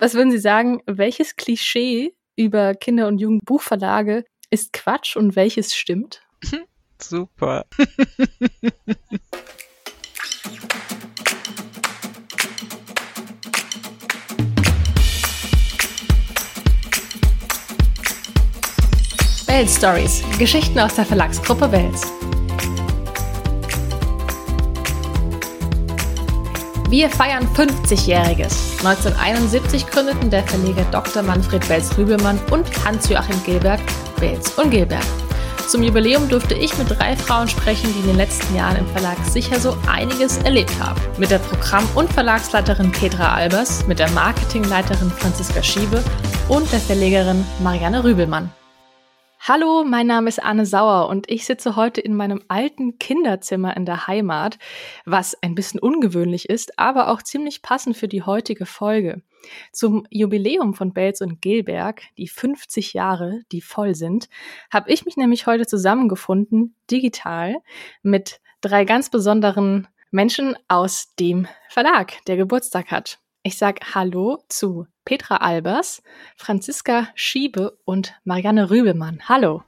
Was würden Sie sagen, welches Klischee über Kinder- und Jugendbuchverlage ist Quatsch und welches stimmt? Super. Welt Stories, Geschichten aus der Verlagsgruppe Wels. Wir feiern 50-Jähriges. 1971 gründeten der Verleger Dr. Manfred Wels-Rübelmann und Hans-Joachim Gilbert Wels und Gilbert. Zum Jubiläum durfte ich mit drei Frauen sprechen, die in den letzten Jahren im Verlag sicher so einiges erlebt haben. Mit der Programm- und Verlagsleiterin Petra Albers, mit der Marketingleiterin Franziska Schiebe und der Verlegerin Marianne Rübelmann. Hallo, mein Name ist Anne Sauer und ich sitze heute in meinem alten Kinderzimmer in der Heimat, was ein bisschen ungewöhnlich ist, aber auch ziemlich passend für die heutige Folge. Zum Jubiläum von Belz und Gilberg, die 50 Jahre, die voll sind, habe ich mich nämlich heute zusammengefunden, digital, mit drei ganz besonderen Menschen aus dem Verlag, der Geburtstag hat. Ich sage Hallo zu Petra Albers, Franziska Schiebe und Marianne Rübelmann. Hallo.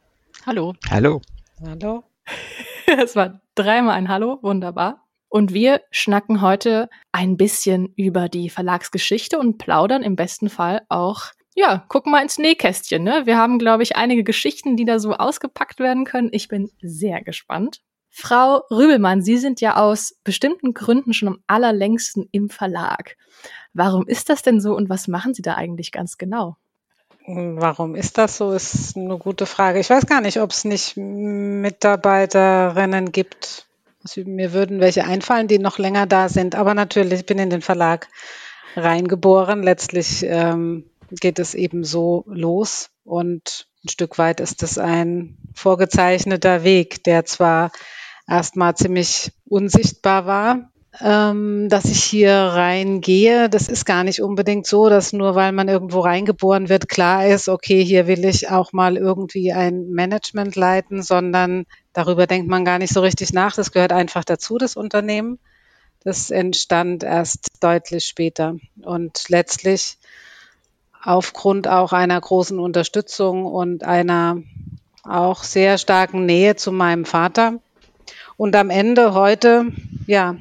Hallo. Hallo. Hallo. Es war dreimal ein Hallo, wunderbar. Und wir schnacken heute ein bisschen über die Verlagsgeschichte und plaudern im besten Fall auch, ja, gucken mal ins Nähkästchen. Ne? Wir haben, glaube ich, einige Geschichten, die da so ausgepackt werden können. Ich bin sehr gespannt. Frau Rübelmann, Sie sind ja aus bestimmten Gründen schon am allerlängsten im Verlag. Warum ist das denn so und was machen Sie da eigentlich ganz genau? Warum ist das so, ist eine gute Frage. Ich weiß gar nicht, ob es nicht Mitarbeiterinnen gibt. Mir würden welche einfallen, die noch länger da sind. Aber natürlich, ich bin in den Verlag reingeboren. Letztlich ähm, geht es eben so los. Und ein Stück weit ist es ein vorgezeichneter Weg, der zwar erstmal ziemlich unsichtbar war, ähm, dass ich hier reingehe. Das ist gar nicht unbedingt so, dass nur weil man irgendwo reingeboren wird, klar ist, okay, hier will ich auch mal irgendwie ein Management leiten, sondern darüber denkt man gar nicht so richtig nach. Das gehört einfach dazu, das Unternehmen. Das entstand erst deutlich später. Und letztlich aufgrund auch einer großen Unterstützung und einer auch sehr starken Nähe zu meinem Vater. Und am Ende heute, ja,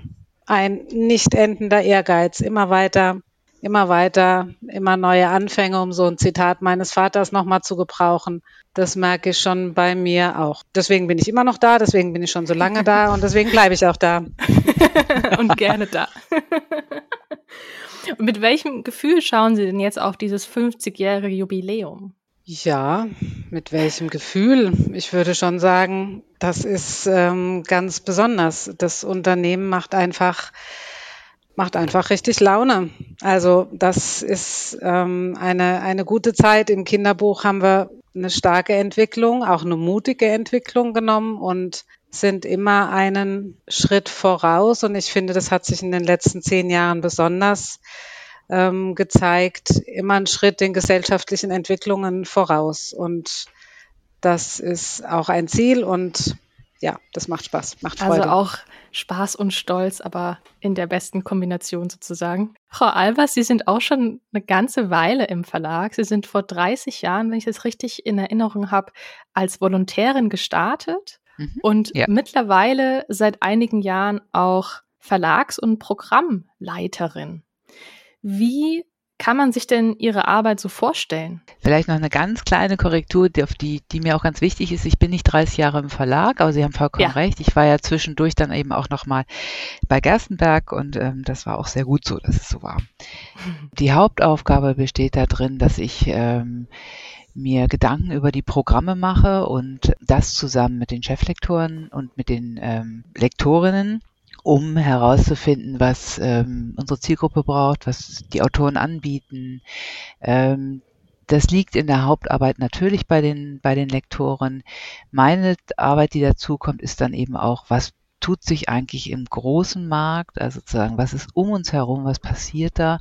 ein nicht endender Ehrgeiz, immer weiter, immer weiter, immer neue Anfänge, um so ein Zitat meines Vaters nochmal zu gebrauchen. Das merke ich schon bei mir auch. Deswegen bin ich immer noch da, deswegen bin ich schon so lange da und deswegen bleibe ich auch da. und gerne da. und mit welchem Gefühl schauen Sie denn jetzt auf dieses 50-jährige Jubiläum? Ja, mit welchem Gefühl? Ich würde schon sagen, das ist ähm, ganz besonders. Das Unternehmen macht einfach macht einfach richtig Laune. Also das ist ähm, eine, eine gute Zeit. Im Kinderbuch haben wir eine starke Entwicklung, auch eine mutige Entwicklung genommen und sind immer einen Schritt voraus. Und ich finde, das hat sich in den letzten zehn Jahren besonders ähm, gezeigt, immer einen Schritt den gesellschaftlichen Entwicklungen voraus. Und das ist auch ein Ziel und ja, das macht Spaß, macht also Freude. Also auch Spaß und Stolz, aber in der besten Kombination sozusagen. Frau Albers, Sie sind auch schon eine ganze Weile im Verlag. Sie sind vor 30 Jahren, wenn ich das richtig in Erinnerung habe, als Volontärin gestartet mhm, und ja. mittlerweile seit einigen Jahren auch Verlags- und Programmleiterin. Wie kann man sich denn Ihre Arbeit so vorstellen? Vielleicht noch eine ganz kleine Korrektur, die, die, die mir auch ganz wichtig ist. Ich bin nicht 30 Jahre im Verlag, aber Sie haben vollkommen ja. recht. Ich war ja zwischendurch dann eben auch nochmal bei Gerstenberg und ähm, das war auch sehr gut so, dass es so war. Die Hauptaufgabe besteht darin, dass ich ähm, mir Gedanken über die Programme mache und das zusammen mit den Cheflektoren und mit den ähm, Lektorinnen um herauszufinden, was ähm, unsere Zielgruppe braucht, was die Autoren anbieten. Ähm, das liegt in der Hauptarbeit natürlich bei den, bei den Lektoren. Meine Arbeit, die dazu kommt, ist dann eben auch, was tut sich eigentlich im großen Markt, also sozusagen, was ist um uns herum, was passiert da,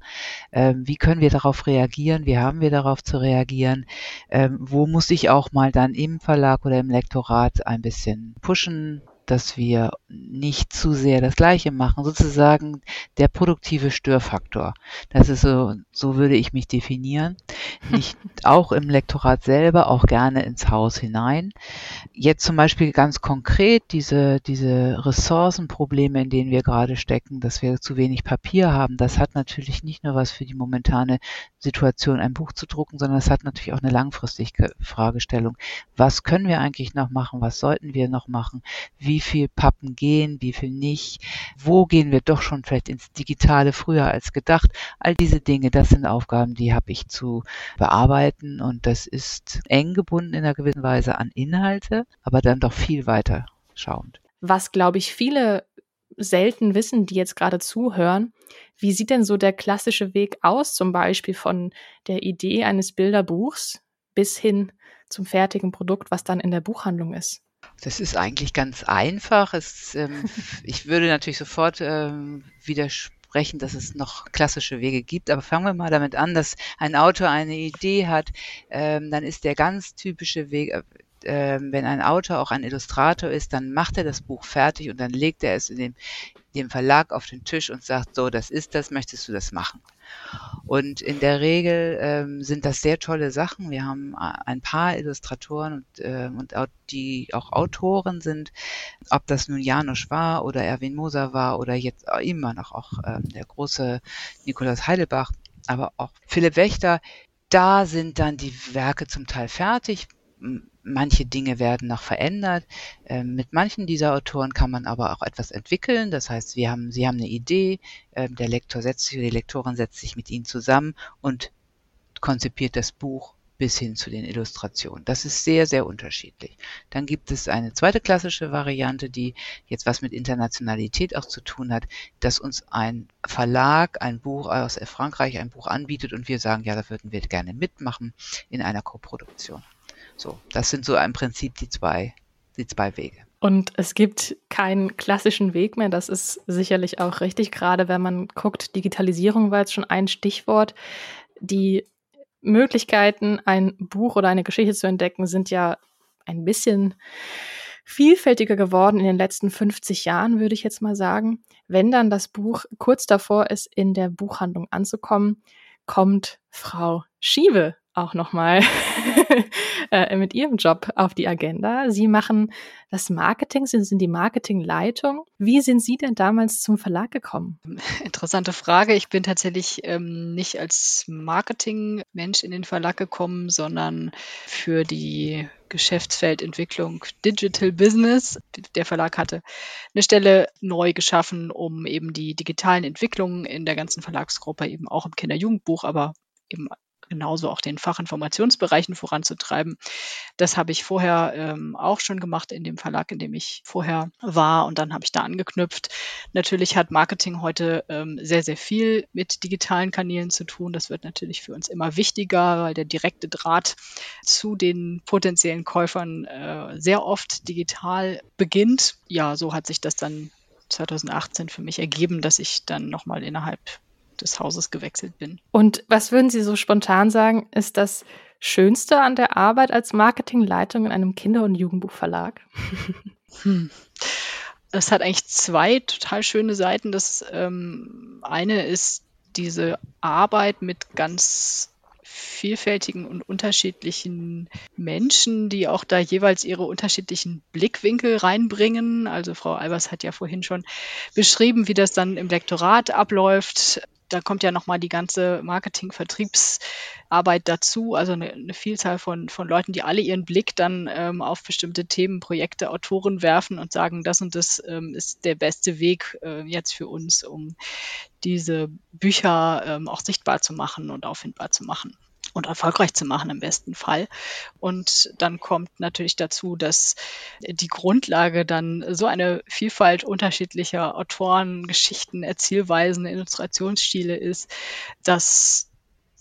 ähm, wie können wir darauf reagieren, wie haben wir darauf zu reagieren, ähm, wo muss ich auch mal dann im Verlag oder im Lektorat ein bisschen pushen, dass wir nicht zu sehr das Gleiche machen. Sozusagen der produktive Störfaktor. Das ist so, so würde ich mich definieren. Nicht auch im Lektorat selber, auch gerne ins Haus hinein. Jetzt zum Beispiel ganz konkret diese, diese Ressourcenprobleme, in denen wir gerade stecken, dass wir zu wenig Papier haben. Das hat natürlich nicht nur was für die momentane Situation, ein Buch zu drucken, sondern es hat natürlich auch eine langfristige Fragestellung. Was können wir eigentlich noch machen? Was sollten wir noch machen? Wie viel Pappen gehen? Wie viel nicht? Wo gehen wir doch schon vielleicht ins Digitale früher als gedacht? All diese Dinge, das sind Aufgaben, die habe ich zu bearbeiten und das ist eng gebunden in einer gewissen Weise an Inhalte, aber dann doch viel weiter schauend. Was, glaube ich, viele selten wissen, die jetzt gerade zuhören, wie sieht denn so der klassische Weg aus, zum Beispiel von der Idee eines Bilderbuchs bis hin zum fertigen Produkt, was dann in der Buchhandlung ist? Das ist eigentlich ganz einfach. Es, ähm, ich würde natürlich sofort ähm, widersprechen, dass es noch klassische Wege gibt. Aber fangen wir mal damit an, dass ein Autor eine Idee hat, ähm, dann ist der ganz typische Weg, äh, ähm, wenn ein Autor auch ein Illustrator ist, dann macht er das Buch fertig und dann legt er es in dem, dem Verlag auf den Tisch und sagt, so, das ist das, möchtest du das machen? Und in der Regel ähm, sind das sehr tolle Sachen. Wir haben ein paar Illustratoren und, äh, und auch, die auch Autoren sind, ob das nun Janusz war oder Erwin Moser war oder jetzt immer noch auch ähm, der große Nikolaus Heidelbach, aber auch Philipp Wächter. Da sind dann die Werke zum Teil fertig manche Dinge werden noch verändert. Ähm, mit manchen dieser Autoren kann man aber auch etwas entwickeln. Das heißt, wir haben, sie haben eine Idee, ähm, der Lektor setzt sich die Lektorin setzt sich mit ihnen zusammen und konzipiert das Buch bis hin zu den Illustrationen. Das ist sehr, sehr unterschiedlich. Dann gibt es eine zweite klassische Variante, die jetzt was mit Internationalität auch zu tun hat, dass uns ein Verlag ein Buch aus Frankreich ein Buch anbietet und wir sagen, ja, da würden wir gerne mitmachen in einer Koproduktion. So, das sind so im Prinzip die zwei, die zwei Wege. Und es gibt keinen klassischen Weg mehr. Das ist sicherlich auch richtig, gerade wenn man guckt, Digitalisierung war jetzt schon ein Stichwort. Die Möglichkeiten, ein Buch oder eine Geschichte zu entdecken, sind ja ein bisschen vielfältiger geworden in den letzten 50 Jahren, würde ich jetzt mal sagen. Wenn dann das Buch kurz davor ist, in der Buchhandlung anzukommen, kommt Frau Schiebe auch nochmal äh, mit Ihrem Job auf die Agenda. Sie machen das Marketing, Sie sind die Marketingleitung. Wie sind Sie denn damals zum Verlag gekommen? Interessante Frage. Ich bin tatsächlich ähm, nicht als Marketingmensch in den Verlag gekommen, sondern für die Geschäftsfeldentwicklung Digital Business. Der Verlag hatte eine Stelle neu geschaffen, um eben die digitalen Entwicklungen in der ganzen Verlagsgruppe eben auch im Kinder-Jugendbuch, aber eben genauso auch den Fachinformationsbereichen voranzutreiben. Das habe ich vorher ähm, auch schon gemacht in dem Verlag, in dem ich vorher war und dann habe ich da angeknüpft. Natürlich hat Marketing heute ähm, sehr, sehr viel mit digitalen Kanälen zu tun. Das wird natürlich für uns immer wichtiger, weil der direkte Draht zu den potenziellen Käufern äh, sehr oft digital beginnt. Ja, so hat sich das dann 2018 für mich ergeben, dass ich dann nochmal innerhalb des Hauses gewechselt bin. Und was würden Sie so spontan sagen, ist das Schönste an der Arbeit als Marketingleitung in einem Kinder- und Jugendbuchverlag? Hm. Es hat eigentlich zwei total schöne Seiten. Das ähm, eine ist diese Arbeit mit ganz vielfältigen und unterschiedlichen Menschen, die auch da jeweils ihre unterschiedlichen Blickwinkel reinbringen. Also Frau Albers hat ja vorhin schon beschrieben, wie das dann im Lektorat abläuft da kommt ja nochmal die ganze Marketing-Vertriebsarbeit dazu, also eine, eine, Vielzahl von, von Leuten, die alle ihren Blick dann ähm, auf bestimmte Themen, Projekte, Autoren werfen und sagen, das und das ähm, ist der beste Weg äh, jetzt für uns, um diese Bücher ähm, auch sichtbar zu machen und auffindbar zu machen und erfolgreich zu machen im besten Fall. Und dann kommt natürlich dazu, dass die Grundlage dann so eine Vielfalt unterschiedlicher Autoren, Geschichten, Erzählweisen, Illustrationsstile ist, dass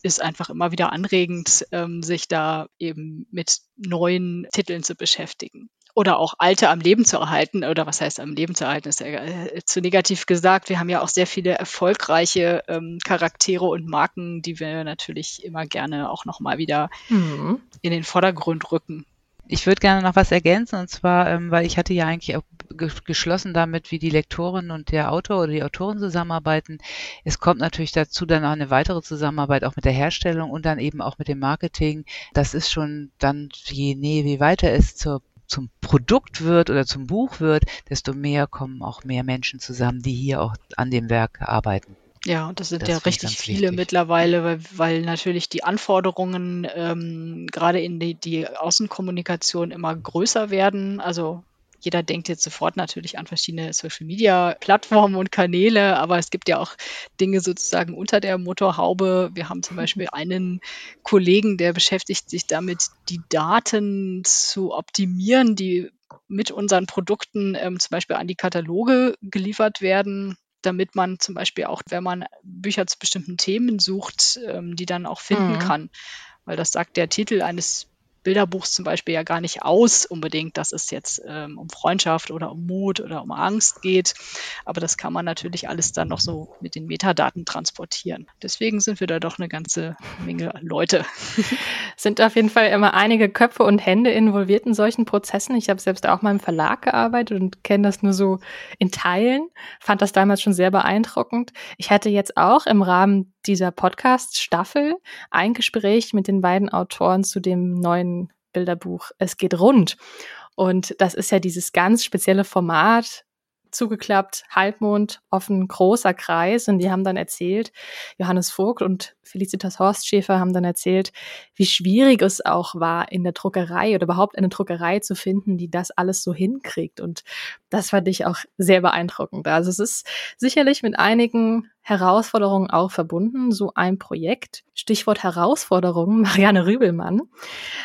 ist einfach immer wieder anregend, ähm, sich da eben mit neuen Titeln zu beschäftigen oder auch Alte am Leben zu erhalten, oder was heißt am Leben zu erhalten, ist ja äh, zu negativ gesagt. Wir haben ja auch sehr viele erfolgreiche ähm, Charaktere und Marken, die wir natürlich immer gerne auch nochmal wieder mhm. in den Vordergrund rücken. Ich würde gerne noch was ergänzen und zwar, ähm, weil ich hatte ja eigentlich auch geschlossen damit, wie die Lektorin und der Autor oder die Autorin zusammenarbeiten. Es kommt natürlich dazu dann auch eine weitere Zusammenarbeit auch mit der Herstellung und dann eben auch mit dem Marketing. Das ist schon dann, je näher, wie weiter es zur zum Produkt wird oder zum Buch wird, desto mehr kommen auch mehr Menschen zusammen, die hier auch an dem Werk arbeiten. Ja, und das sind das ja richtig viele wichtig. mittlerweile, weil, weil, natürlich die Anforderungen ähm, gerade in die, die Außenkommunikation immer größer werden. Also jeder denkt jetzt sofort natürlich an verschiedene Social-Media-Plattformen und Kanäle, aber es gibt ja auch Dinge sozusagen unter der Motorhaube. Wir haben zum Beispiel einen Kollegen, der beschäftigt sich damit, die Daten zu optimieren, die mit unseren Produkten ähm, zum Beispiel an die Kataloge geliefert werden damit man zum Beispiel auch, wenn man Bücher zu bestimmten Themen sucht, ähm, die dann auch finden mhm. kann. Weil das sagt der Titel eines Bilderbuchs zum Beispiel ja gar nicht aus unbedingt, dass es jetzt ähm, um Freundschaft oder um Mut oder um Angst geht. Aber das kann man natürlich alles dann noch so mit den Metadaten transportieren. Deswegen sind wir da doch eine ganze Menge Leute. Sind auf jeden Fall immer einige Köpfe und Hände involviert in solchen Prozessen. Ich habe selbst auch mal im Verlag gearbeitet und kenne das nur so in Teilen. Fand das damals schon sehr beeindruckend. Ich hatte jetzt auch im Rahmen dieser Podcast-Staffel ein Gespräch mit den beiden Autoren zu dem neuen Bilderbuch Es geht rund. Und das ist ja dieses ganz spezielle Format, zugeklappt, Halbmond, offen, großer Kreis. Und die haben dann erzählt, Johannes Vogt und Felicitas Horstschäfer haben dann erzählt, wie schwierig es auch war, in der Druckerei oder überhaupt eine Druckerei zu finden, die das alles so hinkriegt. Und das fand ich auch sehr beeindruckend. Also es ist sicherlich mit einigen Herausforderungen auch verbunden, so ein Projekt. Stichwort Herausforderungen, Marianne Rübelmann.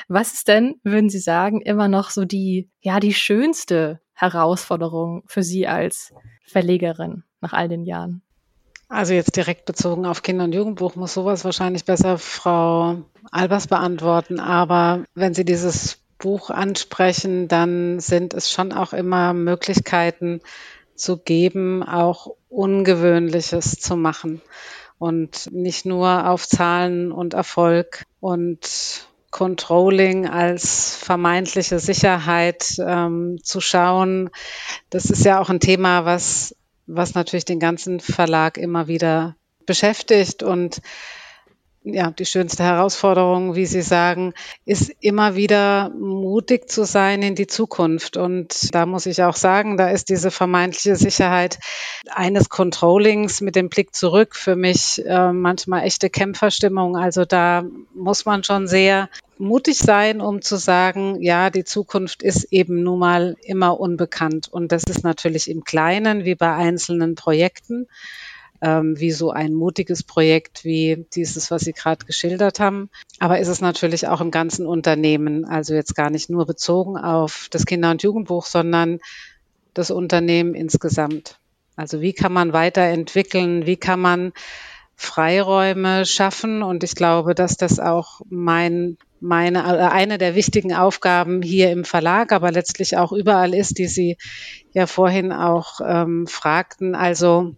Was ist denn, würden Sie sagen, immer noch so die, ja, die schönste Herausforderung für Sie als Verlegerin nach all den Jahren? Also jetzt direkt bezogen auf Kinder- und Jugendbuch muss sowas wahrscheinlich besser Frau Albers beantworten. Aber wenn Sie dieses Buch ansprechen, dann sind es schon auch immer Möglichkeiten zu geben, auch Ungewöhnliches zu machen und nicht nur auf Zahlen und Erfolg und Controlling als vermeintliche Sicherheit ähm, zu schauen. Das ist ja auch ein Thema, was, was natürlich den ganzen Verlag immer wieder beschäftigt und ja, die schönste Herausforderung, wie Sie sagen, ist immer wieder mutig zu sein in die Zukunft. Und da muss ich auch sagen, da ist diese vermeintliche Sicherheit eines Controllings mit dem Blick zurück für mich äh, manchmal echte Kämpferstimmung. Also da muss man schon sehr mutig sein, um zu sagen, ja, die Zukunft ist eben nun mal immer unbekannt. Und das ist natürlich im Kleinen wie bei einzelnen Projekten ähm, wie so ein mutiges Projekt wie dieses, was Sie gerade geschildert haben. Aber ist es natürlich auch im ganzen Unternehmen, also jetzt gar nicht nur bezogen auf das Kinder- und Jugendbuch, sondern das Unternehmen insgesamt. Also wie kann man weiterentwickeln? Wie kann man Freiräume schaffen? Und ich glaube, dass das auch mein meine, äh, eine der wichtigen Aufgaben hier im Verlag, aber letztlich auch überall ist, die Sie ja vorhin auch ähm, fragten. Also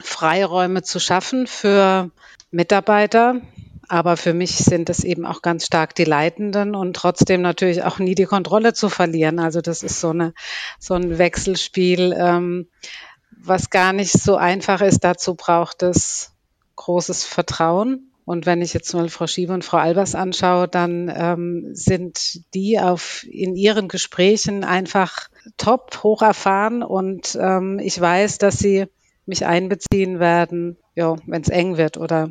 Freiräume zu schaffen für Mitarbeiter. Aber für mich sind es eben auch ganz stark die Leitenden und trotzdem natürlich auch nie die Kontrolle zu verlieren. Also das ist so, eine, so ein Wechselspiel, ähm, was gar nicht so einfach ist. Dazu braucht es großes Vertrauen. Und wenn ich jetzt mal Frau Schieber und Frau Albers anschaue, dann ähm, sind die auf, in ihren Gesprächen einfach top, hoch erfahren. Und ähm, ich weiß, dass sie mich einbeziehen werden, ja, wenn es eng wird oder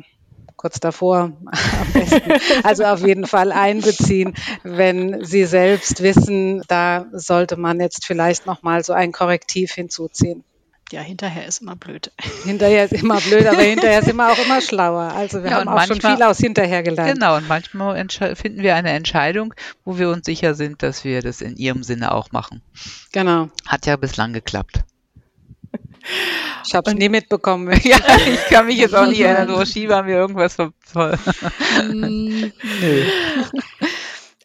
kurz davor am besten. Also auf jeden Fall einbeziehen, wenn Sie selbst wissen, da sollte man jetzt vielleicht noch mal so ein Korrektiv hinzuziehen. Ja, hinterher ist immer blöd. Hinterher ist immer blöd, aber hinterher sind wir auch immer schlauer. Also wir ja, haben auch manchmal, schon viel aus hinterher gelernt. Genau, und manchmal finden wir eine Entscheidung, wo wir uns sicher sind, dass wir das in Ihrem Sinne auch machen. Genau. Hat ja bislang geklappt. Ich habe es nie mitbekommen. ja, ich kann mich jetzt auch nicht erinnern. So Ski war mir irgendwas voll. Nö.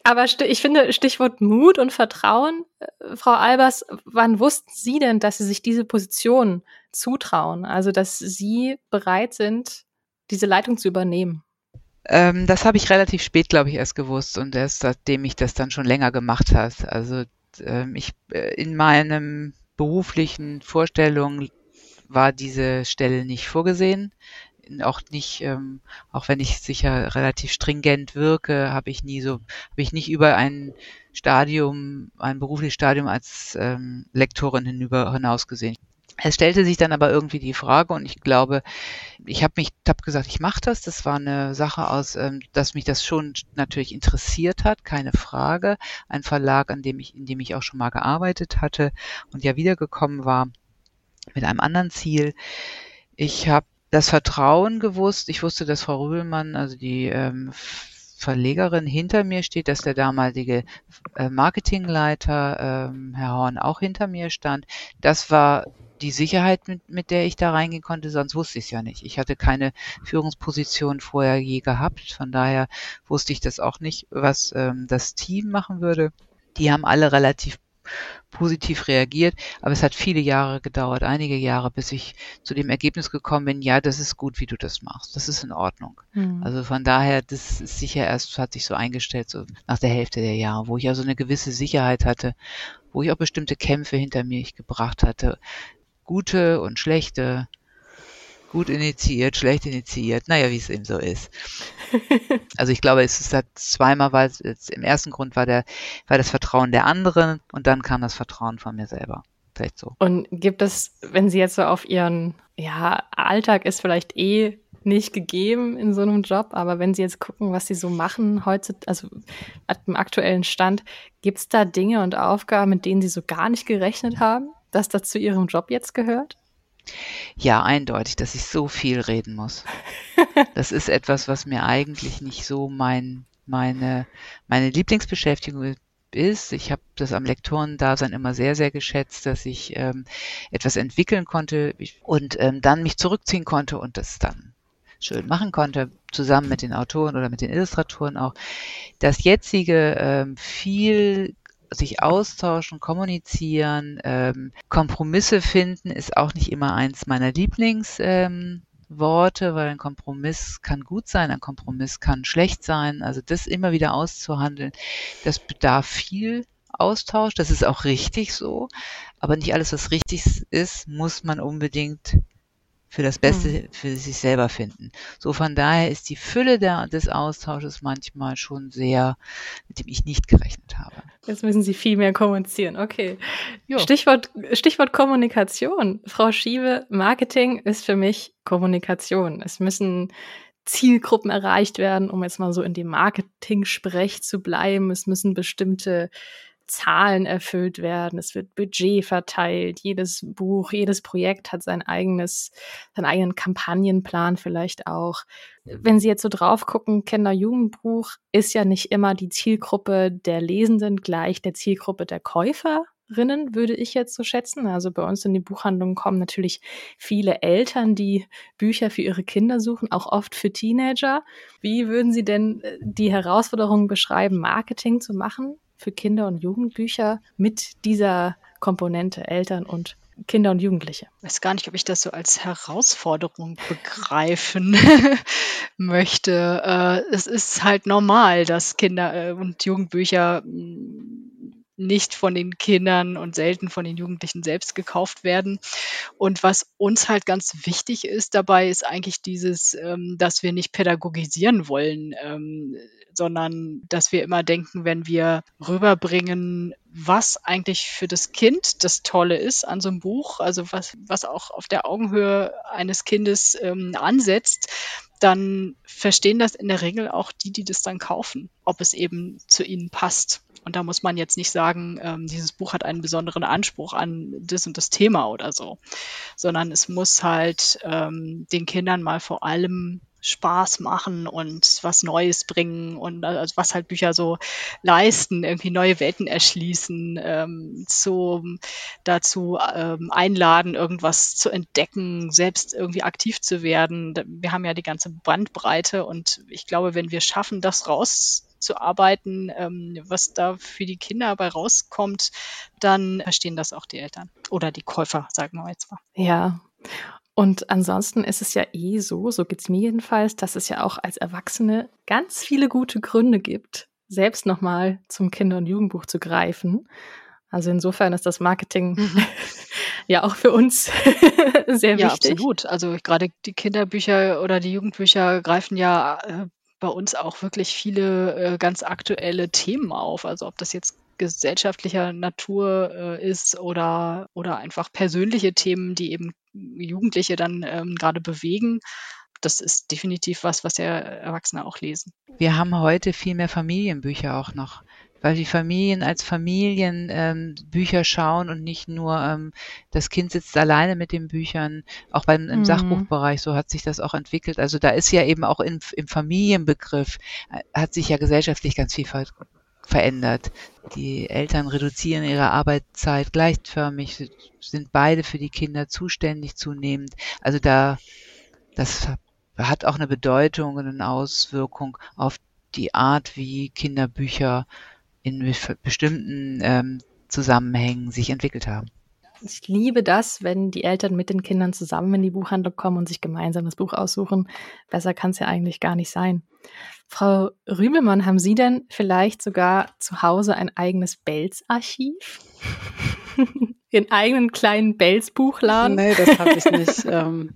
Aber ich finde, Stichwort Mut und Vertrauen, äh, Frau Albers, wann wussten Sie denn, dass Sie sich diese Position zutrauen? Also, dass Sie bereit sind, diese Leitung zu übernehmen? Ähm, das habe ich relativ spät, glaube ich, erst gewusst und erst seitdem ich das dann schon länger gemacht habe. Also ähm, ich äh, in meinem beruflichen Vorstellungen war diese Stelle nicht vorgesehen. Auch nicht, ähm, auch wenn ich sicher relativ stringent wirke, habe ich nie so, habe ich nicht über ein Stadium, ein berufliches Stadium als ähm, Lektorin hinüber hinaus gesehen. Es stellte sich dann aber irgendwie die Frage und ich glaube, ich habe mich, habe gesagt, ich mache das. Das war eine Sache aus, ähm, dass mich das schon natürlich interessiert hat, keine Frage. Ein Verlag, an dem ich, in dem ich auch schon mal gearbeitet hatte und ja wiedergekommen war mit einem anderen Ziel. Ich habe das Vertrauen gewusst. Ich wusste, dass Frau Rübelmann, also die ähm, Verlegerin hinter mir steht, dass der damalige äh, Marketingleiter ähm, Herr Horn auch hinter mir stand. Das war die Sicherheit, mit, mit der ich da reingehen konnte, sonst wusste ich es ja nicht. Ich hatte keine Führungsposition vorher je gehabt, von daher wusste ich das auch nicht, was ähm, das Team machen würde. Die haben alle relativ positiv reagiert, aber es hat viele Jahre gedauert, einige Jahre, bis ich zu dem Ergebnis gekommen bin, ja, das ist gut, wie du das machst, das ist in Ordnung. Mhm. Also von daher, das ist sicher erst, hat sich so eingestellt, so nach der Hälfte der Jahre, wo ich also eine gewisse Sicherheit hatte, wo ich auch bestimmte Kämpfe hinter mich gebracht hatte, gute und schlechte, gut initiiert, schlecht initiiert, naja, wie es eben so ist. Also ich glaube, es ist halt zweimal, weil es im ersten Grund war der, war das Vertrauen der anderen und dann kam das Vertrauen von mir selber. Vielleicht so. Und gibt es, wenn Sie jetzt so auf Ihren, ja, Alltag ist vielleicht eh nicht gegeben in so einem Job, aber wenn Sie jetzt gucken, was Sie so machen heute, also im aktuellen Stand, gibt es da Dinge und Aufgaben, mit denen Sie so gar nicht gerechnet haben? Dass das zu Ihrem Job jetzt gehört? Ja, eindeutig, dass ich so viel reden muss. Das ist etwas, was mir eigentlich nicht so mein, meine, meine Lieblingsbeschäftigung ist. Ich habe das am Lektorendasein immer sehr, sehr geschätzt, dass ich ähm, etwas entwickeln konnte und ähm, dann mich zurückziehen konnte und das dann schön machen konnte, zusammen mit den Autoren oder mit den Illustratoren auch. Das jetzige ähm, viel sich austauschen, kommunizieren, ähm, Kompromisse finden ist auch nicht immer eins meiner Lieblingsworte, ähm, weil ein Kompromiss kann gut sein, ein Kompromiss kann schlecht sein. Also das immer wieder auszuhandeln, das bedarf viel Austausch. Das ist auch richtig so. Aber nicht alles, was richtig ist, muss man unbedingt für das Beste mhm. für sich selber finden. So von daher ist die Fülle der, des Austausches manchmal schon sehr, mit dem ich nicht gerechnet habe. Jetzt müssen Sie viel mehr kommunizieren. Okay. Stichwort, Stichwort Kommunikation. Frau Schiebe, Marketing ist für mich Kommunikation. Es müssen Zielgruppen erreicht werden, um jetzt mal so in dem Marketing-Sprech zu bleiben. Es müssen bestimmte Zahlen erfüllt werden, es wird Budget verteilt, jedes Buch, jedes Projekt hat sein eigenes, seinen eigenen Kampagnenplan vielleicht auch. Wenn Sie jetzt so drauf gucken, Kinder-Jugendbuch ist ja nicht immer die Zielgruppe der Lesenden gleich der Zielgruppe der Käuferinnen, würde ich jetzt so schätzen. Also bei uns in die Buchhandlungen kommen natürlich viele Eltern, die Bücher für ihre Kinder suchen, auch oft für Teenager. Wie würden Sie denn äh, die Herausforderungen beschreiben, Marketing zu machen für Kinder- und Jugendbücher mit dieser Komponente Eltern und Kinder und Jugendliche. Ich weiß gar nicht, ob ich das so als Herausforderung begreifen möchte. Äh, es ist halt normal, dass Kinder- äh, und Jugendbücher mm, nicht von den Kindern und selten von den Jugendlichen selbst gekauft werden. Und was uns halt ganz wichtig ist dabei, ist eigentlich dieses, ähm, dass wir nicht pädagogisieren wollen. Ähm, sondern dass wir immer denken, wenn wir rüberbringen, was eigentlich für das Kind das Tolle ist an so einem Buch, also was, was auch auf der Augenhöhe eines Kindes ähm, ansetzt, dann verstehen das in der Regel auch die, die das dann kaufen, ob es eben zu ihnen passt. Und da muss man jetzt nicht sagen, ähm, dieses Buch hat einen besonderen Anspruch an das und das Thema oder so, sondern es muss halt ähm, den Kindern mal vor allem Spaß machen und was Neues bringen und also was halt Bücher so leisten, irgendwie neue Welten erschließen, ähm, zu, dazu ähm, einladen, irgendwas zu entdecken, selbst irgendwie aktiv zu werden. Wir haben ja die ganze Bandbreite und ich glaube, wenn wir schaffen, das rauszuarbeiten, ähm, was da für die Kinder dabei rauskommt, dann verstehen das auch die Eltern oder die Käufer, sagen wir jetzt mal. Ja. Und ansonsten ist es ja eh so, so geht's mir jedenfalls, dass es ja auch als Erwachsene ganz viele gute Gründe gibt, selbst nochmal zum Kinder- und Jugendbuch zu greifen. Also insofern ist das Marketing mhm. ja auch für uns sehr ja, wichtig. Ja, absolut. Also gerade die Kinderbücher oder die Jugendbücher greifen ja äh, bei uns auch wirklich viele äh, ganz aktuelle Themen auf. Also ob das jetzt gesellschaftlicher Natur äh, ist oder, oder einfach persönliche Themen, die eben Jugendliche dann ähm, gerade bewegen. Das ist definitiv was, was ja Erwachsene auch lesen. Wir haben heute viel mehr Familienbücher auch noch weil die Familien als Familien ähm, Bücher schauen und nicht nur ähm, das Kind sitzt alleine mit den Büchern, auch beim im mhm. Sachbuchbereich, so hat sich das auch entwickelt. Also da ist ja eben auch in, im Familienbegriff, äh, hat sich ja gesellschaftlich ganz viel ver verändert. Die Eltern reduzieren ihre Arbeitszeit gleichförmig, sind beide für die Kinder zuständig zunehmend. Also da, das hat auch eine Bedeutung und eine Auswirkung auf die Art, wie Kinderbücher in bestimmten ähm, Zusammenhängen sich entwickelt haben. Ich liebe das, wenn die Eltern mit den Kindern zusammen in die Buchhandlung kommen und sich gemeinsam das Buch aussuchen. Besser kann es ja eigentlich gar nicht sein. Frau Rümelmann, haben Sie denn vielleicht sogar zu Hause ein eigenes Belz-Archiv? Ihren eigenen kleinen Belz-Buchladen? Nee, das habe ich nicht. ähm,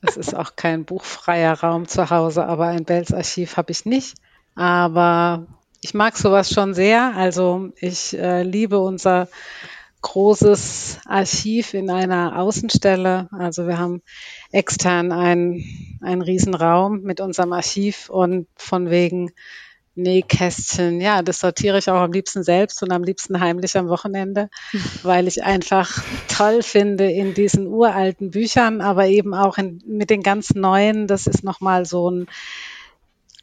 das ist auch kein buchfreier Raum zu Hause, aber ein Belz-Archiv habe ich nicht. Aber ich mag sowas schon sehr. Also ich äh, liebe unser großes Archiv in einer Außenstelle. Also wir haben extern einen, einen Riesenraum mit unserem Archiv und von wegen Nähkästchen, ja, das sortiere ich auch am liebsten selbst und am liebsten heimlich am Wochenende, weil ich einfach toll finde in diesen uralten Büchern, aber eben auch in, mit den ganz neuen. Das ist nochmal so ein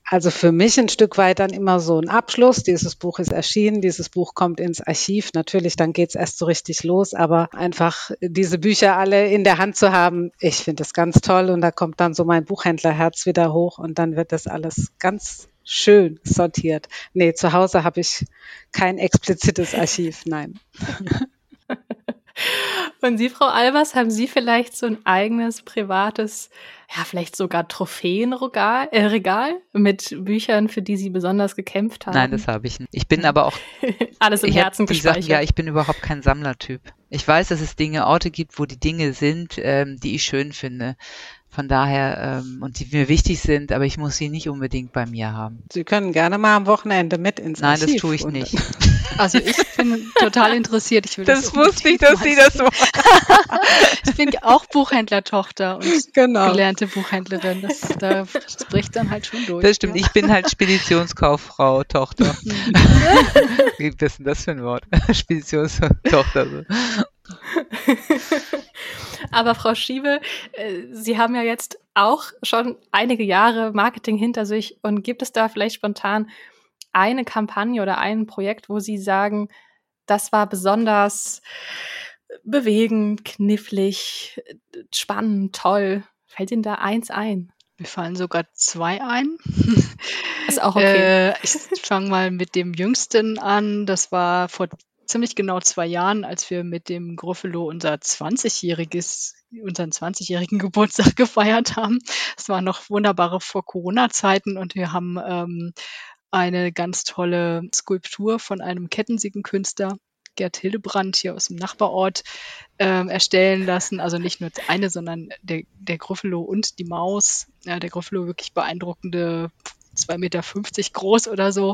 also für mich ein Stück weit dann immer so ein Abschluss. Dieses Buch ist erschienen, dieses Buch kommt ins Archiv. Natürlich, dann geht's erst so richtig los, aber einfach diese Bücher alle in der Hand zu haben, ich finde das ganz toll. Und da kommt dann so mein Buchhändlerherz wieder hoch und dann wird das alles ganz schön sortiert. Nee, zu Hause habe ich kein explizites Archiv, nein. Und Sie, Frau Albers, haben Sie vielleicht so ein eigenes privates ja, vielleicht sogar Trophäenregal äh, Regal mit Büchern, für die Sie besonders gekämpft haben? Nein, das habe ich nicht. Ich bin aber auch alles im Herzen gespeichert. Gesagt, ja, ich bin überhaupt kein Sammlertyp. Ich weiß, dass es Dinge, Orte gibt, wo die Dinge sind, ähm, die ich schön finde. Von daher, ähm, und die mir wichtig sind, aber ich muss sie nicht unbedingt bei mir haben. Sie können gerne mal am Wochenende mit ins Nein, Archiv das tue ich nicht. Also ich bin total interessiert. Ich will das, das wusste ich, dass Sie das so. ich bin auch Buchhändlertochter und genau. gelernte Buchhändlerin. Das, das bricht dann halt schon durch. Das stimmt. Ja. Ich bin halt Speditionskauffrau, Tochter. Wie ist denn das für ein Wort? Speditionstochter. Aber Frau Schiebe, äh, Sie haben ja jetzt auch schon einige Jahre Marketing hinter sich und gibt es da vielleicht spontan eine Kampagne oder ein Projekt, wo Sie sagen, das war besonders bewegend, knifflig, spannend, toll? Fällt Ihnen da eins ein? Mir fallen sogar zwei ein. Ist auch okay. Äh, ich fange mal mit dem jüngsten an. Das war vor ziemlich genau zwei Jahren, als wir mit dem Gruffalo unser 20-jähriges, unseren 20-jährigen Geburtstag gefeiert haben. Es war noch wunderbare vor Corona-Zeiten und wir haben ähm, eine ganz tolle Skulptur von einem Kettensägenkünstler Gerd Hildebrand hier aus dem Nachbarort äh, erstellen lassen. Also nicht nur eine, sondern der, der Griffelo und die Maus. Ja, der Griffelo wirklich beeindruckende 2,50 Meter groß oder so.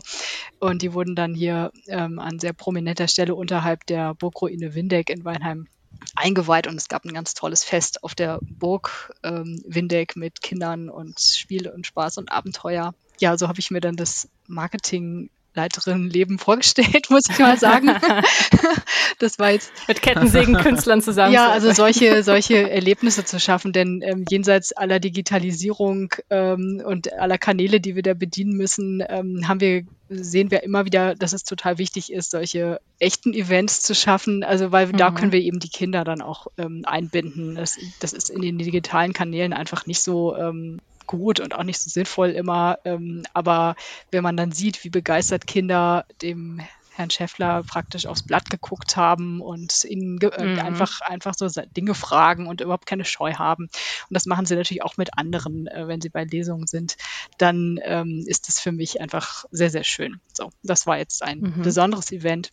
Und die wurden dann hier ähm, an sehr prominenter Stelle unterhalb der Burgruine Windeck in Weinheim eingeweiht und es gab ein ganz tolles Fest auf der Burg ähm, Windeck mit Kindern und Spiel und Spaß und Abenteuer. Ja, so habe ich mir dann das Marketing Leiterin-Leben vorgestellt, muss ich mal sagen. das war jetzt mit Kettensägenkünstlern zusammen. Ja, also solche solche Erlebnisse zu schaffen, denn ähm, jenseits aller Digitalisierung ähm, und aller Kanäle, die wir da bedienen müssen, ähm, haben wir sehen wir immer wieder, dass es total wichtig ist, solche echten Events zu schaffen. Also weil mhm. da können wir eben die Kinder dann auch ähm, einbinden. Das, das ist in den digitalen Kanälen einfach nicht so ähm, gut und auch nicht so sinnvoll immer. Ähm, aber wenn man dann sieht, wie begeistert Kinder dem Herrn Schäffler praktisch aufs Blatt geguckt haben und ihn äh, mhm. einfach, einfach so Dinge fragen und überhaupt keine Scheu haben. Und das machen sie natürlich auch mit anderen, äh, wenn sie bei Lesungen sind. Dann ähm, ist es für mich einfach sehr, sehr schön. So, das war jetzt ein mhm. besonderes Event.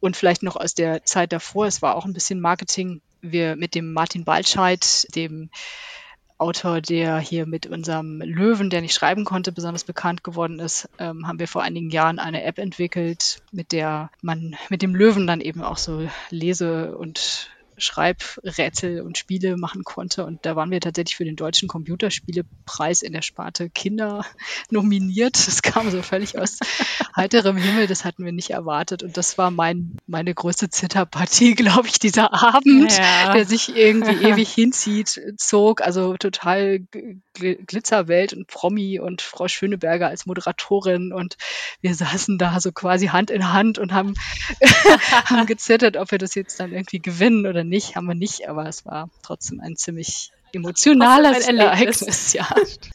Und vielleicht noch aus der Zeit davor, es war auch ein bisschen Marketing. Wir mit dem Martin Baltscheid, dem Autor, der hier mit unserem Löwen, der nicht schreiben konnte, besonders bekannt geworden ist, ähm, haben wir vor einigen Jahren eine App entwickelt, mit der man mit dem Löwen dann eben auch so Lese- und Schreibrätsel und Spiele machen konnte. Und da waren wir tatsächlich für den Deutschen Computerspielepreis in der Sparte Kinder nominiert. Das kam so völlig aus heiterem Himmel. Das hatten wir nicht erwartet. Und das war mein, meine größte Zitterpartie, glaube ich, dieser Abend, ja. der sich irgendwie ewig hinzieht, zog. Also total Glitzerwelt und Promi und Frau Schöneberger als Moderatorin. Und wir saßen da so quasi Hand in Hand und haben, haben gezittert, ob wir das jetzt dann irgendwie gewinnen oder nicht nicht, haben wir nicht, aber es war trotzdem ein ziemlich emotionales ein Ereignis. Ja.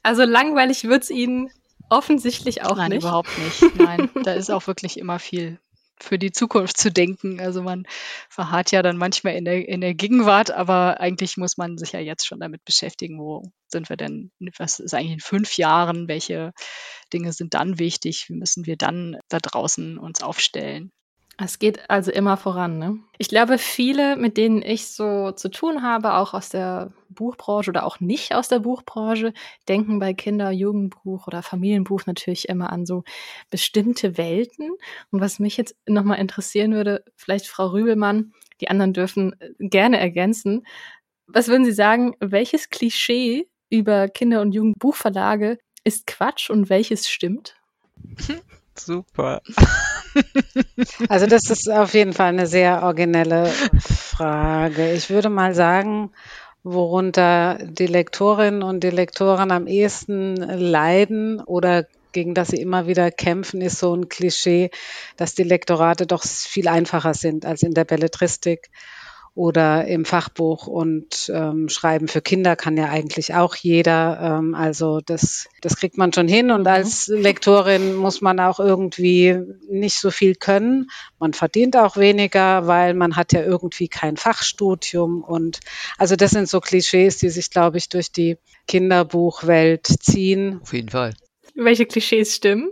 Also langweilig wird es Ihnen offensichtlich auch Nein, nicht. Nein, überhaupt nicht. Nein, da ist auch wirklich immer viel für die Zukunft zu denken. Also man verharrt ja dann manchmal in der, in der Gegenwart, aber eigentlich muss man sich ja jetzt schon damit beschäftigen, wo sind wir denn, was ist eigentlich in fünf Jahren, welche Dinge sind dann wichtig, wie müssen wir dann da draußen uns aufstellen. Es geht also immer voran, ne? Ich glaube, viele, mit denen ich so zu tun habe, auch aus der Buchbranche oder auch nicht aus der Buchbranche, denken bei Kinder-, Jugendbuch oder Familienbuch natürlich immer an so bestimmte Welten. Und was mich jetzt nochmal interessieren würde, vielleicht Frau Rübelmann, die anderen dürfen äh, gerne ergänzen. Was würden Sie sagen, welches Klischee über Kinder- und Jugendbuchverlage ist Quatsch und welches stimmt? Super. Also das ist auf jeden Fall eine sehr originelle Frage. Ich würde mal sagen, worunter die Lektorinnen und die Lektoren am ehesten leiden oder gegen das sie immer wieder kämpfen, ist so ein Klischee, dass die Lektorate doch viel einfacher sind als in der Belletristik oder im Fachbuch und ähm, Schreiben für Kinder kann ja eigentlich auch jeder. Ähm, also das, das kriegt man schon hin und mhm. als Lektorin muss man auch irgendwie nicht so viel können. Man verdient auch weniger, weil man hat ja irgendwie kein Fachstudium und also das sind so Klischees, die sich, glaube ich, durch die Kinderbuchwelt ziehen. Auf jeden Fall. Welche Klischees stimmen?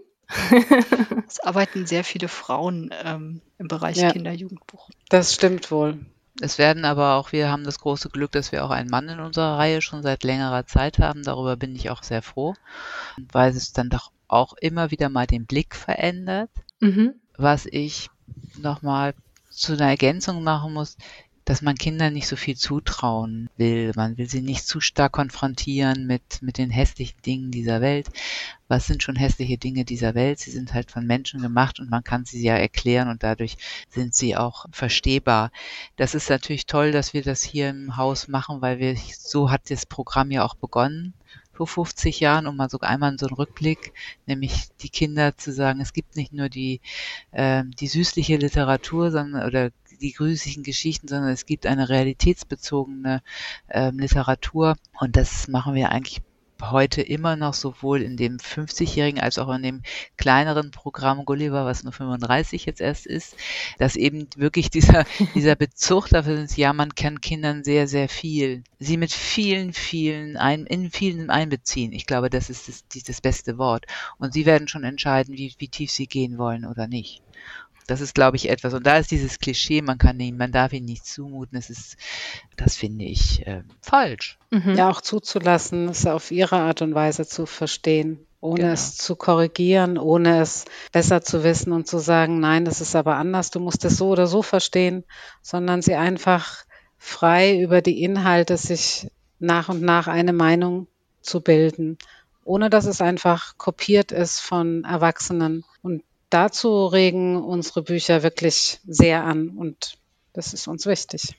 es arbeiten sehr viele Frauen ähm, im Bereich ja, Kinder-Jugendbuch. Das stimmt wohl. Es werden aber auch, wir haben das große Glück, dass wir auch einen Mann in unserer Reihe schon seit längerer Zeit haben. Darüber bin ich auch sehr froh, weil es dann doch auch immer wieder mal den Blick verändert. Mhm. Was ich nochmal zu einer Ergänzung machen muss, dass man Kindern nicht so viel zutrauen will. Man will sie nicht zu stark konfrontieren mit, mit den hässlichen Dingen dieser Welt. Was sind schon hässliche Dinge dieser Welt? Sie sind halt von Menschen gemacht und man kann sie ja erklären und dadurch sind sie auch verstehbar. Das ist natürlich toll, dass wir das hier im Haus machen, weil wir, so hat das Programm ja auch begonnen vor 50 Jahren, um mal so einmal so einen Rückblick, nämlich die Kinder zu sagen, es gibt nicht nur die, äh, die süßliche Literatur, sondern oder die grüßlichen Geschichten, sondern es gibt eine realitätsbezogene äh, Literatur und das machen wir eigentlich heute immer noch sowohl in dem 50-jährigen als auch in dem kleineren Programm Gulliver, was nur 35 jetzt erst ist, dass eben wirklich dieser, dieser Bezug dafür ist, ja, man kann Kindern sehr, sehr viel, sie mit vielen, vielen, ein, in vielen einbeziehen. Ich glaube, das ist das, das beste Wort. Und sie werden schon entscheiden, wie, wie tief sie gehen wollen oder nicht. Das ist, glaube ich, etwas. Und da ist dieses Klischee, man kann ihn, man darf ihn nicht zumuten. Das ist, das finde ich äh, falsch. Mhm. Ja, auch zuzulassen, es auf ihre Art und Weise zu verstehen, ohne genau. es zu korrigieren, ohne es besser zu wissen und zu sagen, nein, das ist aber anders, du musst es so oder so verstehen, sondern sie einfach frei über die Inhalte sich nach und nach eine Meinung zu bilden, ohne dass es einfach kopiert ist von Erwachsenen. Und dazu regen unsere Bücher wirklich sehr an und das ist uns wichtig.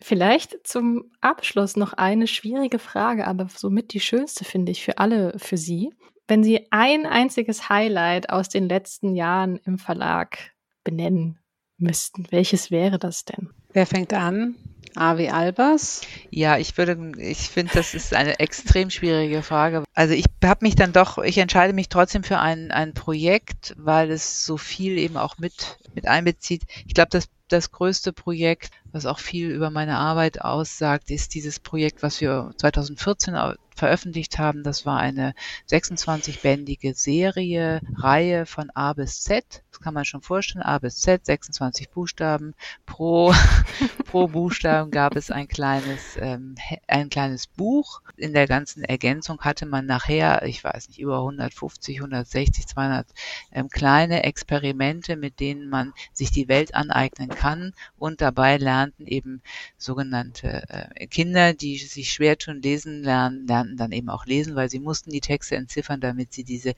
Vielleicht zum Abschluss noch eine schwierige Frage, aber somit die schönste finde ich für alle, für Sie. Wenn Sie ein einziges Highlight aus den letzten Jahren im Verlag benennen müssten, welches wäre das denn? Wer fängt an? Avi Albers? Ja, ich würde, ich finde, das ist eine extrem schwierige Frage. Also ich habe mich dann doch, ich entscheide mich trotzdem für ein, ein Projekt, weil es so viel eben auch mit, mit einbezieht. Ich glaube, das, das größte Projekt, was auch viel über meine Arbeit aussagt, ist dieses Projekt, was wir 2014 veröffentlicht haben. Das war eine 26-bändige Serie, Reihe von A bis Z. Das kann man schon vorstellen. A bis Z, 26 Buchstaben. Pro, pro Buchstaben gab es ein kleines, ähm, ein kleines Buch. In der ganzen Ergänzung hatte man nachher, ich weiß nicht, über 150, 160, 200 ähm, kleine Experimente, mit denen man sich die Welt aneignen kann und dabei lernten eben sogenannte äh, Kinder, die sich schwer tun, lesen lernen, lernen lernten dann eben auch lesen, weil sie mussten die Texte entziffern, damit sie diese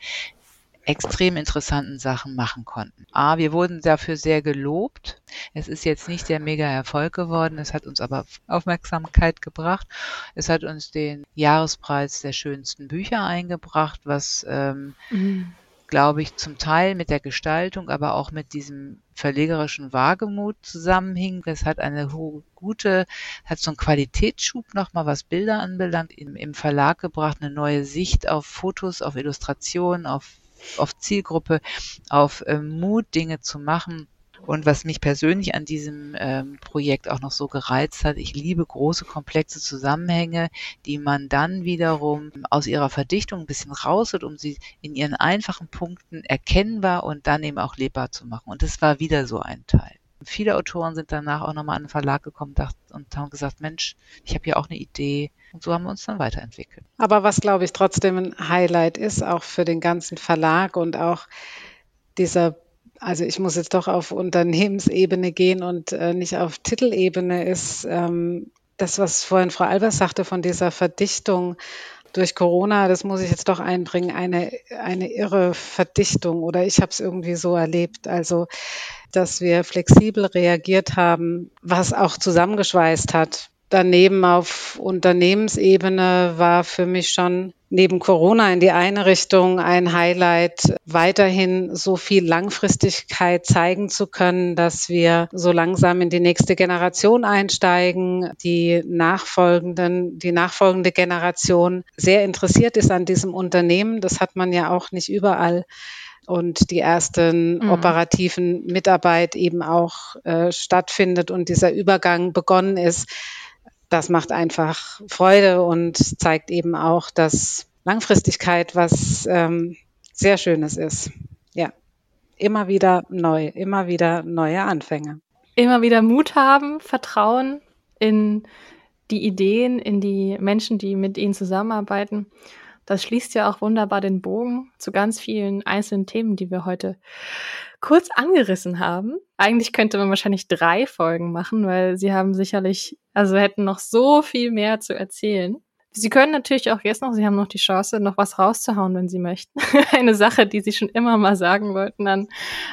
extrem interessanten Sachen machen konnten. A, wir wurden dafür sehr gelobt. Es ist jetzt nicht der mega Erfolg geworden, es hat uns aber Aufmerksamkeit gebracht. Es hat uns den Jahrespreis der schönsten Bücher eingebracht, was ähm, mhm glaube ich, zum Teil mit der Gestaltung, aber auch mit diesem verlegerischen Wagemut zusammenhing. Es hat eine gute, hat so einen Qualitätsschub nochmal, was Bilder anbelangt, im, im Verlag gebracht, eine neue Sicht auf Fotos, auf Illustrationen, auf, auf Zielgruppe, auf äh, Mut, Dinge zu machen und was mich persönlich an diesem ähm, Projekt auch noch so gereizt hat, ich liebe große, komplexe Zusammenhänge, die man dann wiederum aus ihrer Verdichtung ein bisschen rausholt, um sie in ihren einfachen Punkten erkennbar und dann eben auch lebbar zu machen. Und das war wieder so ein Teil. Viele Autoren sind danach auch nochmal an den Verlag gekommen und haben gesagt, Mensch, ich habe hier auch eine Idee. Und so haben wir uns dann weiterentwickelt. Aber was, glaube ich, trotzdem ein Highlight ist, auch für den ganzen Verlag und auch dieser also ich muss jetzt doch auf Unternehmensebene gehen und äh, nicht auf Titelebene, ist ähm, das, was vorhin Frau Albers sagte, von dieser Verdichtung durch Corona, das muss ich jetzt doch einbringen, eine, eine irre Verdichtung oder ich habe es irgendwie so erlebt. Also, dass wir flexibel reagiert haben, was auch zusammengeschweißt hat. Daneben auf Unternehmensebene war für mich schon neben Corona in die eine Richtung ein Highlight, weiterhin so viel Langfristigkeit zeigen zu können, dass wir so langsam in die nächste Generation einsteigen, die nachfolgenden, die nachfolgende Generation sehr interessiert ist an diesem Unternehmen. Das hat man ja auch nicht überall und die ersten mhm. operativen Mitarbeit eben auch äh, stattfindet und dieser Übergang begonnen ist das macht einfach Freude und zeigt eben auch, dass Langfristigkeit was ähm, sehr Schönes ist. Ja, immer wieder neu, immer wieder neue Anfänge. Immer wieder Mut haben, Vertrauen in die Ideen, in die Menschen, die mit ihnen zusammenarbeiten. Das schließt ja auch wunderbar den Bogen zu ganz vielen einzelnen Themen, die wir heute kurz angerissen haben. Eigentlich könnte man wahrscheinlich drei Folgen machen, weil sie haben sicherlich, also hätten noch so viel mehr zu erzählen. Sie können natürlich auch jetzt noch, Sie haben noch die Chance, noch was rauszuhauen, wenn Sie möchten. Eine Sache, die Sie schon immer mal sagen wollten an,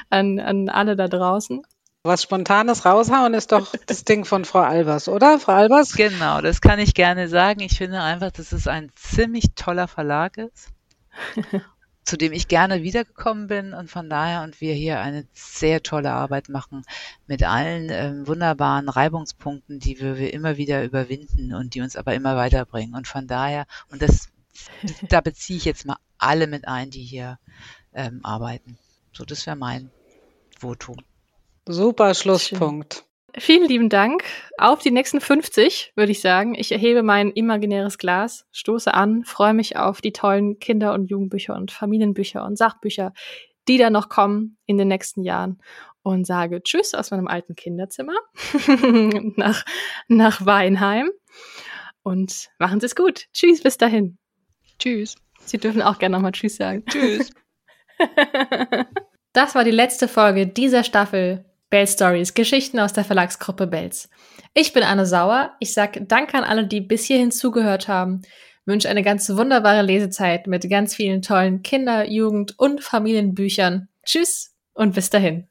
an, an alle da draußen. Was Spontanes raushauen ist doch das Ding von Frau Albers, oder? Frau Albers? Genau, das kann ich gerne sagen. Ich finde einfach, dass es ein ziemlich toller Verlag ist. Zu dem ich gerne wiedergekommen bin und von daher und wir hier eine sehr tolle Arbeit machen mit allen ähm, wunderbaren Reibungspunkten, die wir, wir immer wieder überwinden und die uns aber immer weiterbringen. Und von daher, und das, da beziehe ich jetzt mal alle mit ein, die hier ähm, arbeiten. So, das wäre mein Votum. Super Schlusspunkt. Vielen lieben Dank. Auf die nächsten 50, würde ich sagen. Ich erhebe mein imaginäres Glas, stoße an, freue mich auf die tollen Kinder- und Jugendbücher und Familienbücher und Sachbücher, die da noch kommen in den nächsten Jahren und sage Tschüss aus meinem alten Kinderzimmer nach, nach Weinheim und machen Sie es gut. Tschüss, bis dahin. Tschüss. Sie dürfen auch gerne nochmal Tschüss sagen. Tschüss. das war die letzte Folge dieser Staffel Bell Stories, Geschichten aus der Verlagsgruppe Bells. Ich bin Anne Sauer. Ich sage Danke an alle, die bis hierhin zugehört haben. Wünsche eine ganz wunderbare Lesezeit mit ganz vielen tollen Kinder-, Jugend- und Familienbüchern. Tschüss und bis dahin.